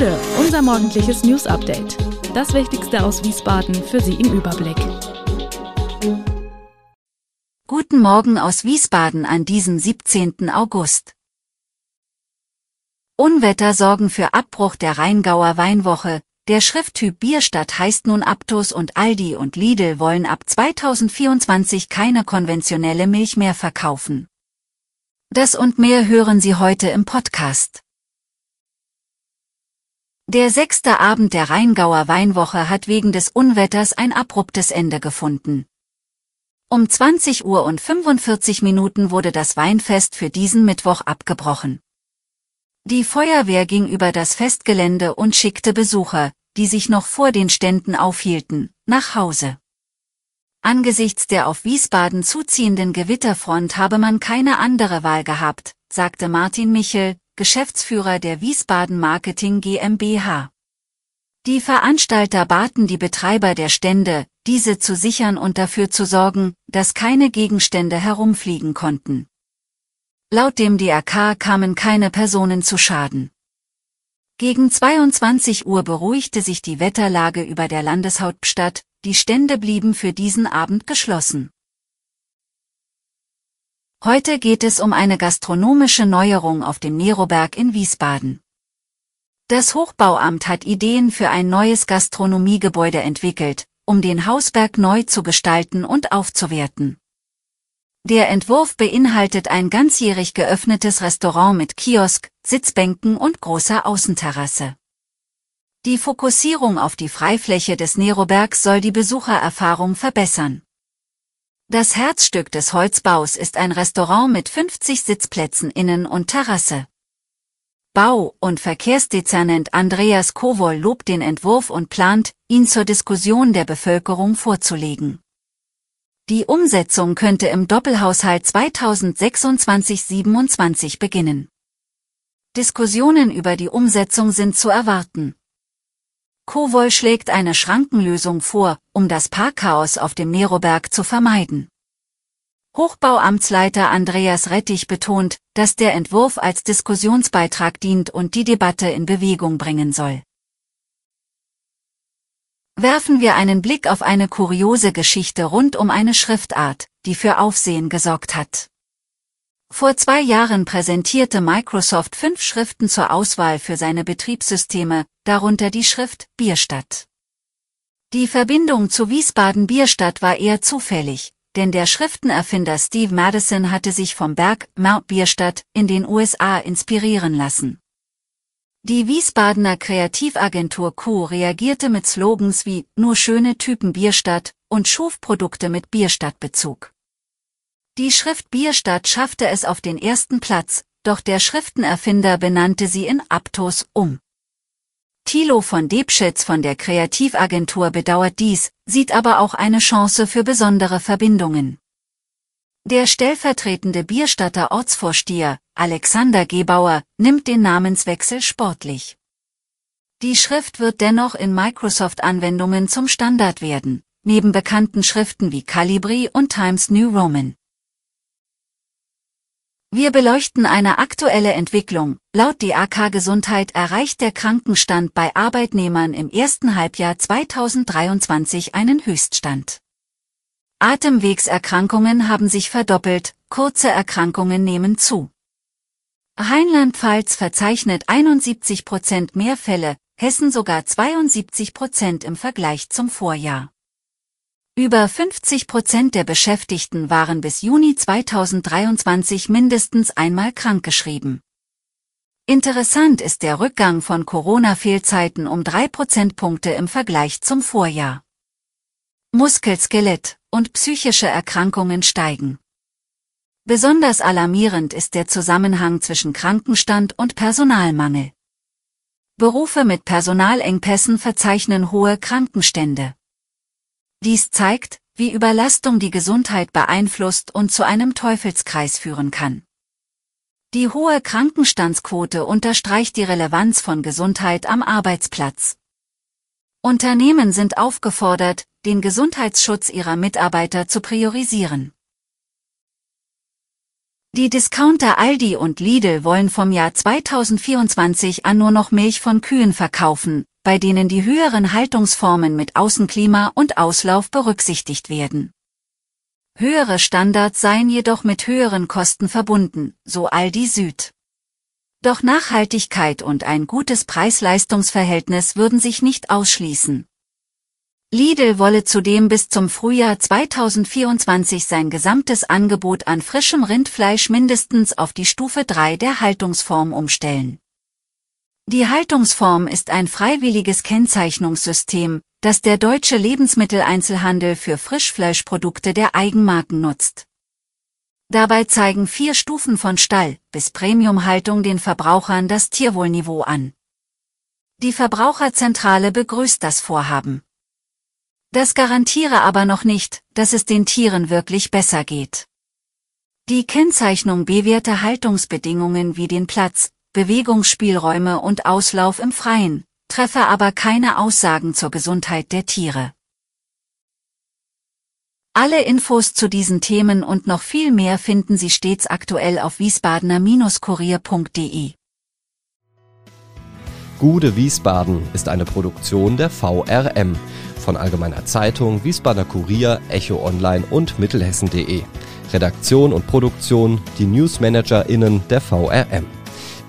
Gude, unser morgendliches News Update. Das Wichtigste aus Wiesbaden für Sie im Überblick. Guten Morgen aus Wiesbaden an diesem 17. August. Unwetter sorgen für Abbruch der Rheingauer Weinwoche. Der Schrifttyp Bierstadt heißt nun Aptos und Aldi und Lidl wollen ab 2024 keine konventionelle Milch mehr verkaufen. Das und mehr hören Sie heute im Podcast. Der sechste Abend der Rheingauer Weinwoche hat wegen des Unwetters ein abruptes Ende gefunden. Um 20 Uhr und 45 Minuten wurde das Weinfest für diesen Mittwoch abgebrochen. Die Feuerwehr ging über das Festgelände und schickte Besucher, die sich noch vor den Ständen aufhielten, nach Hause. Angesichts der auf Wiesbaden zuziehenden Gewitterfront habe man keine andere Wahl gehabt, sagte Martin Michel, Geschäftsführer der Wiesbaden Marketing GmbH. Die Veranstalter baten die Betreiber der Stände, diese zu sichern und dafür zu sorgen, dass keine Gegenstände herumfliegen konnten. Laut dem DRK kamen keine Personen zu Schaden. Gegen 22 Uhr beruhigte sich die Wetterlage über der Landeshauptstadt, die Stände blieben für diesen Abend geschlossen. Heute geht es um eine gastronomische Neuerung auf dem Neroberg in Wiesbaden. Das Hochbauamt hat Ideen für ein neues Gastronomiegebäude entwickelt, um den Hausberg neu zu gestalten und aufzuwerten. Der Entwurf beinhaltet ein ganzjährig geöffnetes Restaurant mit Kiosk, Sitzbänken und großer Außenterrasse. Die Fokussierung auf die Freifläche des Nerobergs soll die Besuchererfahrung verbessern. Das Herzstück des Holzbaus ist ein Restaurant mit 50 Sitzplätzen innen und Terrasse. Bau- und Verkehrsdezernent Andreas Kowol lobt den Entwurf und plant, ihn zur Diskussion der Bevölkerung vorzulegen. Die Umsetzung könnte im Doppelhaushalt 2026-27 beginnen. Diskussionen über die Umsetzung sind zu erwarten. Kowol schlägt eine Schrankenlösung vor, um das Parkchaos auf dem Neroberg zu vermeiden. Hochbauamtsleiter Andreas Rettich betont, dass der Entwurf als Diskussionsbeitrag dient und die Debatte in Bewegung bringen soll. Werfen wir einen Blick auf eine kuriose Geschichte rund um eine Schriftart, die für Aufsehen gesorgt hat. Vor zwei Jahren präsentierte Microsoft fünf Schriften zur Auswahl für seine Betriebssysteme, darunter die Schrift Bierstadt. Die Verbindung zu Wiesbaden Bierstadt war eher zufällig, denn der Schriftenerfinder Steve Madison hatte sich vom Berg Mount Bierstadt in den USA inspirieren lassen. Die Wiesbadener Kreativagentur Q reagierte mit Slogans wie Nur schöne Typen Bierstadt und schuf Produkte mit Bierstadtbezug. Die Schrift Bierstadt schaffte es auf den ersten Platz, doch der Schriftenerfinder benannte sie in Aptos um. Thilo von Debschitz von der Kreativagentur bedauert dies, sieht aber auch eine Chance für besondere Verbindungen. Der stellvertretende Bierstadter Ortsvorsteher, Alexander Gebauer, nimmt den Namenswechsel sportlich. Die Schrift wird dennoch in Microsoft-Anwendungen zum Standard werden, neben bekannten Schriften wie Calibri und Times New Roman. Wir beleuchten eine aktuelle Entwicklung. Laut DAK Gesundheit erreicht der Krankenstand bei Arbeitnehmern im ersten Halbjahr 2023 einen Höchststand. Atemwegserkrankungen haben sich verdoppelt, kurze Erkrankungen nehmen zu. Rheinland-Pfalz verzeichnet 71 Prozent mehr Fälle, Hessen sogar 72 Prozent im Vergleich zum Vorjahr. Über 50 Prozent der Beschäftigten waren bis Juni 2023 mindestens einmal krankgeschrieben. Interessant ist der Rückgang von Corona-Fehlzeiten um drei Prozentpunkte im Vergleich zum Vorjahr. Muskelskelett und psychische Erkrankungen steigen. Besonders alarmierend ist der Zusammenhang zwischen Krankenstand und Personalmangel. Berufe mit Personalengpässen verzeichnen hohe Krankenstände. Dies zeigt, wie Überlastung die Gesundheit beeinflusst und zu einem Teufelskreis führen kann. Die hohe Krankenstandsquote unterstreicht die Relevanz von Gesundheit am Arbeitsplatz. Unternehmen sind aufgefordert, den Gesundheitsschutz ihrer Mitarbeiter zu priorisieren. Die Discounter Aldi und Lidl wollen vom Jahr 2024 an nur noch Milch von Kühen verkaufen, bei denen die höheren Haltungsformen mit Außenklima und Auslauf berücksichtigt werden. Höhere Standards seien jedoch mit höheren Kosten verbunden, so Aldi Süd. Doch Nachhaltigkeit und ein gutes Preis-Leistungs-Verhältnis würden sich nicht ausschließen. Lidl wolle zudem bis zum Frühjahr 2024 sein gesamtes Angebot an frischem Rindfleisch mindestens auf die Stufe 3 der Haltungsform umstellen. Die Haltungsform ist ein freiwilliges Kennzeichnungssystem, das der deutsche Lebensmitteleinzelhandel für Frischfleischprodukte der Eigenmarken nutzt. Dabei zeigen vier Stufen von Stall bis Premiumhaltung den Verbrauchern das Tierwohlniveau an. Die Verbraucherzentrale begrüßt das Vorhaben. Das garantiere aber noch nicht, dass es den Tieren wirklich besser geht. Die Kennzeichnung bewährte Haltungsbedingungen wie den Platz, Bewegungsspielräume und Auslauf im Freien, treffe aber keine Aussagen zur Gesundheit der Tiere. Alle Infos zu diesen Themen und noch viel mehr finden Sie stets aktuell auf wiesbadener-kurier.de. Gude Wiesbaden ist eine Produktion der VRM von Allgemeiner Zeitung, Wiesbadener Kurier, Echo Online und Mittelhessen.de. Redaktion und Produktion die NewsmanagerInnen der VRM.